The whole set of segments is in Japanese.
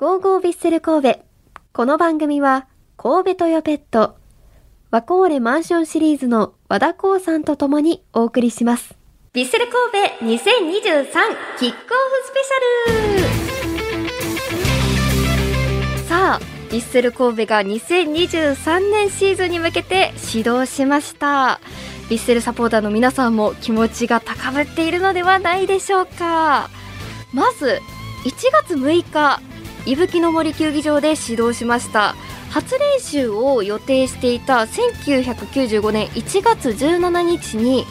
ゴーゴービッセル神戸。この番組は、神戸トヨペット、ワコーレマンションシリーズの和田光さんと共にお送りします。ビッセル神戸2023キックオフスペシャルさあ、ビッセル神戸が2023年シーズンに向けて始動しました。ビッセルサポーターの皆さんも気持ちが高ぶっているのではないでしょうか。まず、1月6日、伊吹の森球技場で始動しました。初練習を予定していた1995年1月17日に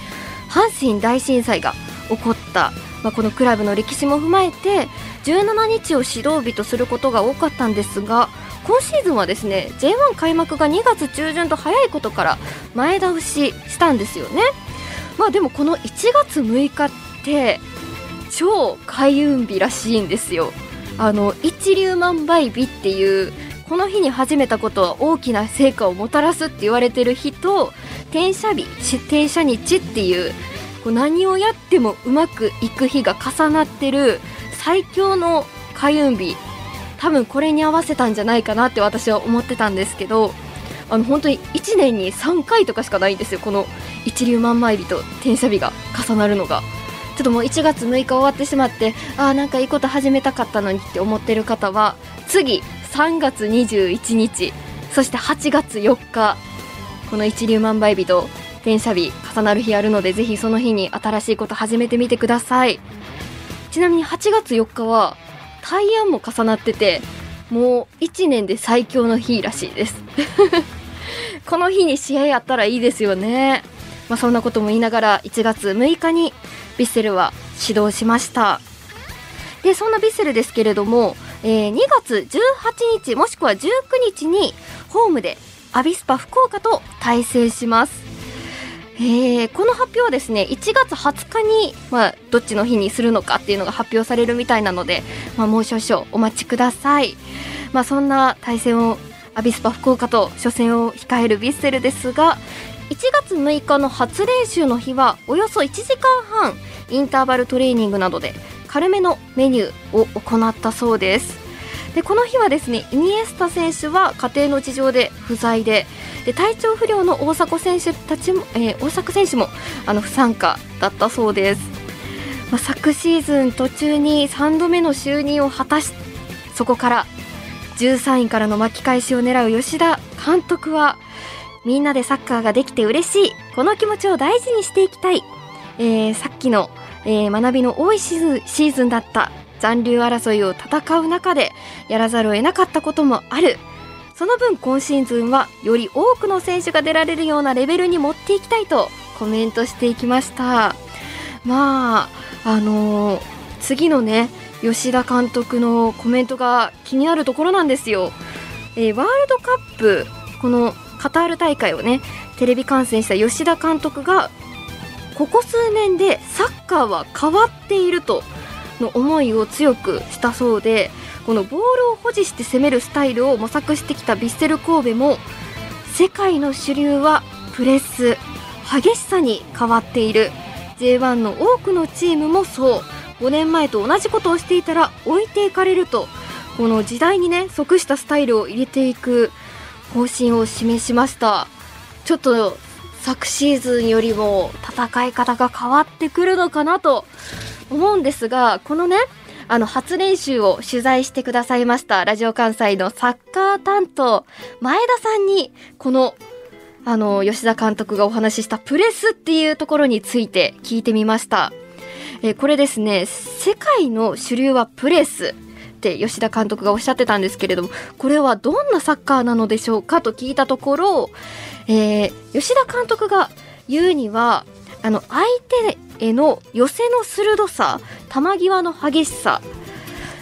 阪神大震災が起こった、まあ、このクラブの歴史も踏まえて17日を指導日とすることが多かったんですが今シーズンはですね J1 開幕が2月中旬と早いことから前倒ししたんですよね。まあでもこの1月6日って超開運日らしいんですよ。あの一粒万倍日っていうこの日に始めたことは大きな成果をもたらすって言われてる日と転写日転写日っていうこう何をやってもうまくいく日が重なってる最強の開運日多分これに合わせたんじゃないかなって私は思ってたんですけどあの本当に1年に3回とかしかないんですよこの一粒万枚日と転写日が重なるのが。ちょっともう1月6日終わってしまってあーなんかいいこと始めたかったのにって思ってる方は次3月21日そして8月4日この一粒万倍日と転写日重なる日あるのでぜひその日に新しいこと始めてみてください。ちなみに8月4日は大安も重なっててもう1年で最強の日らしいです。この日に試合やったらいいですよね。まあそんなことも言いながら1月6日にヴィッセルは始動しました。でそんなヴィッセルですけれども、えー2月18日もしくは19日にホームでアビスパ福岡と対戦します。えーこの発表はですね1月20日に、まあ、どっちの日にするのかっていうのが発表されるみたいなので、まあ、もう少々お待ちください、まあ、そんな対戦をアビスパ福岡と初戦を控えるヴィッセルですが1月6日の初練習の日はおよそ1時間半インターバルトレーニングなどで軽めのメニューを行ったそうです。でこの日はですねイニエスタ選手は家庭の事情で不在でで体調不良の大迫選手たちも、えー大迫選手もあの不参加だったそうです、まあ、昨シーズン途中に3度目の就任を果たしそこから13位からの巻き返しを狙う吉田監督はみんなでサッカーができて嬉しい。この気持ちを大事にしていきたい、えーさっきの、えー学びの多いシーズンだった残留争いを戦う中でやらざるを得なかったこともある。その分今シーズンはより多くの選手が出られるようなレベルに持っていきたいとコメントしていきました。まああのー次のね吉田監督のコメントが気になるところなんですよ、えーワールドカップこのカタール大会をねテレビ観戦した吉田監督がここ数年でサッカーは変わっているとの思いを強くしたそうでこのボールを保持して攻めるスタイルを模索してきたヴィッセル神戸も世界の主流はプレス激しさに変わっている。J1 の多くのチームもそう。5年前と同じことをしていたら置いていかれるとこの時代にね即したスタイルを入れていく方針を示しました。ちょっと昨シーズンよりも戦い方が変わってくるのかなと思うんですがこのねあの初練習を取材してくださいましたラジオ関西のサッカー担当前田さんにこのあの吉田監督がお話ししたプレスっていうところについて聞いてみました、えーこれですね世界の主流はプレスって吉田監督がおっしゃってたんですけれどもこれはどんなサッカーなのでしょうかと聞いたところ、えー吉田監督が言うにはあの相手への寄せの鋭さ球際の激しさ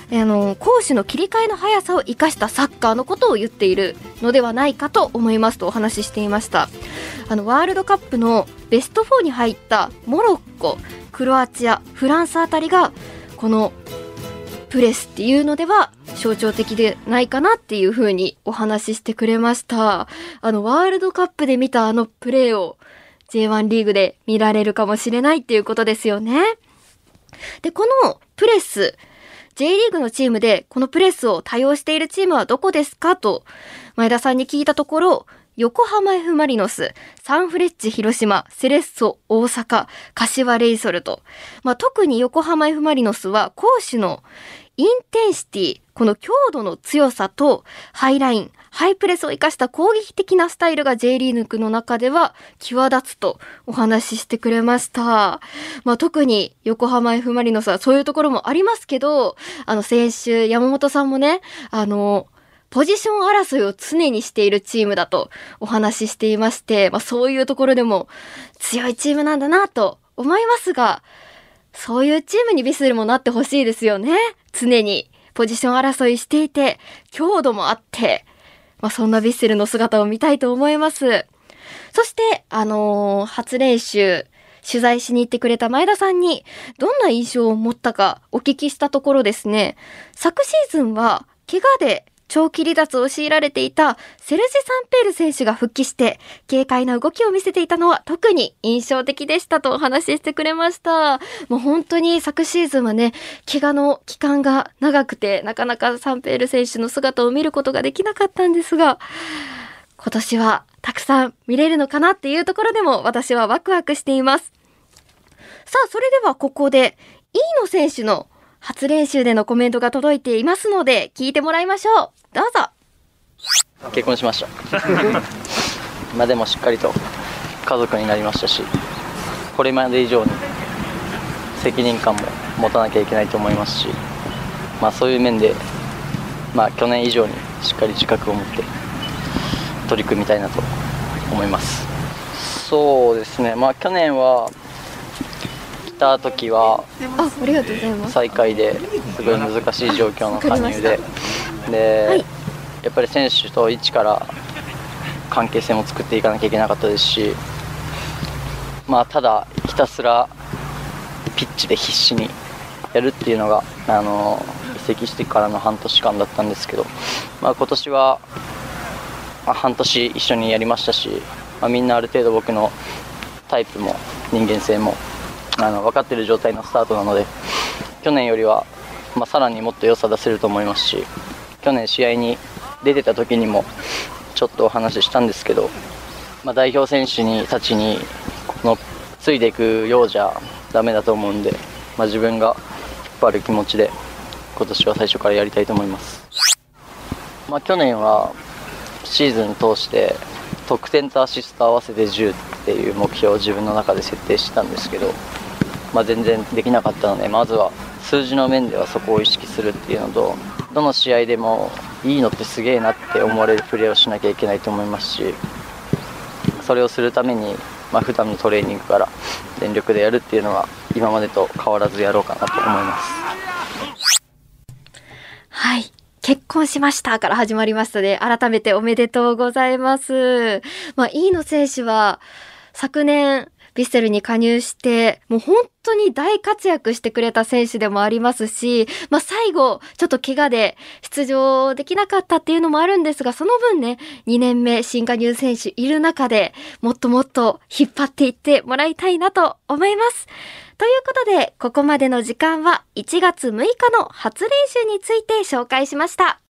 あの攻守の切り替えの速さを生かしたサッカーのことを言っているのではないかと思いますとお話ししていました。あのワールドカップのベスト4に入ったモロッコクロアチアフランスあたりがこのプレスっていうのでは象徴的でないかなっていう風にお話ししてくれました。あのワールドカップで見たあのプレーを J1 リーグで見られるかもしれないっていうことですよね。でこのプレス J リーグのチームでこのプレスを多用しているチームはどこですかと前田さんに聞いたところ、横浜 F マリノス、サンフレッチェ広島、セレッソ大阪、柏レイソルと、まあ、特に横浜 F マリノスは攻守のインテンシティ、この強度の強さとハイライン、ハイプレスを生かした攻撃的なスタイルが J リーグの中では際立つとお話ししてくれました。まあ、特に横浜 F マリノスはそういうところもありますけど、あの先週山本さんもね、あの、ポジション争いを常にしているチームだとお話ししていまして、まあ、そういうところでも強いチームなんだなと思いますが、そういうチームにビスルもなってほしいですよね。常にポジション争いしていて、強度もあって、まあ、そんなビッセルの姿を見たいと思います。そして、あのー、初練習、取材しに行ってくれた前田さんに、どんな印象を持ったかお聞きしたところですね、昨シーズンは、怪我で長期離脱を強いられていたセルジ・サンペール選手が復帰して軽快な動きを見せていたのは特に印象的でしたとお話ししてくれました。もう本当に昨シーズンはね、怪我の期間が長くてなかなかサンペール選手の姿を見ることができなかったんですが、今年はたくさん見れるのかなっていうところでも私はワクワクしています。さあ、それではここで、飯野選手の初練習でのコメントが届いていますので、聞いてもらいましょう。どうぞ。結婚しました。まあでもしっかりと家族になりましたし、これまで以上に責任感も持たなきゃいけないと思いますし、まあそういう面で、まあ去年以上にしっかり自覚を持って取り組みたいなと思います。そうですね、まあ去年はた時はあありがとうございます。最下位ですごい難しい状況の加入で。で、はい、やっぱり選手と一から関係性も作っていかなきゃいけなかったですしまあただひたすらピッチで必死にやるっていうのがあの移籍してからの半年間だったんですけど、まあ、今年は、まあ、半年一緒にやりましたし、まあ、みんなある程度僕のタイプも人間性もあの分かってる状態のスタートなので去年よりは、まあ、さらにもっと良さ出せると思いますし去年試合に出てた時にもちょっとお話ししたんですけど、まあ、代表選手にたちにこのついていくようじゃだめだと思うんで、まあ、自分が引っ張る気持ちで今年は最初からやりたいと思います、まあ、去年はシーズン通して得点とアシスト合わせて10っていう目標を自分の中で設定したんですけどまあ、全然できなかったのでまずは数字の面ではそこを意識するっていうのとどの試合でもいいのってすげえなって思われるプレーをしなきゃいけないと思いますしそれをするために、まあ、普段のトレーニングから全力でやるっていうのは今までと変わらずやろうかなと思います。はい結婚しましたから始まりましたので、改めておめでとうございます。まあ、飯野選手は、昨年、ヴィッセルに加入して、もう本当に大活躍してくれた選手でもありますし、まあ最後、ちょっと怪我で出場できなかったっていうのもあるんですが、その分ね、2年目新加入選手いる中でもっともっと引っ張っていってもらいたいなと思います。ということで、ここまでの時間は1月6日の初練習について紹介しました。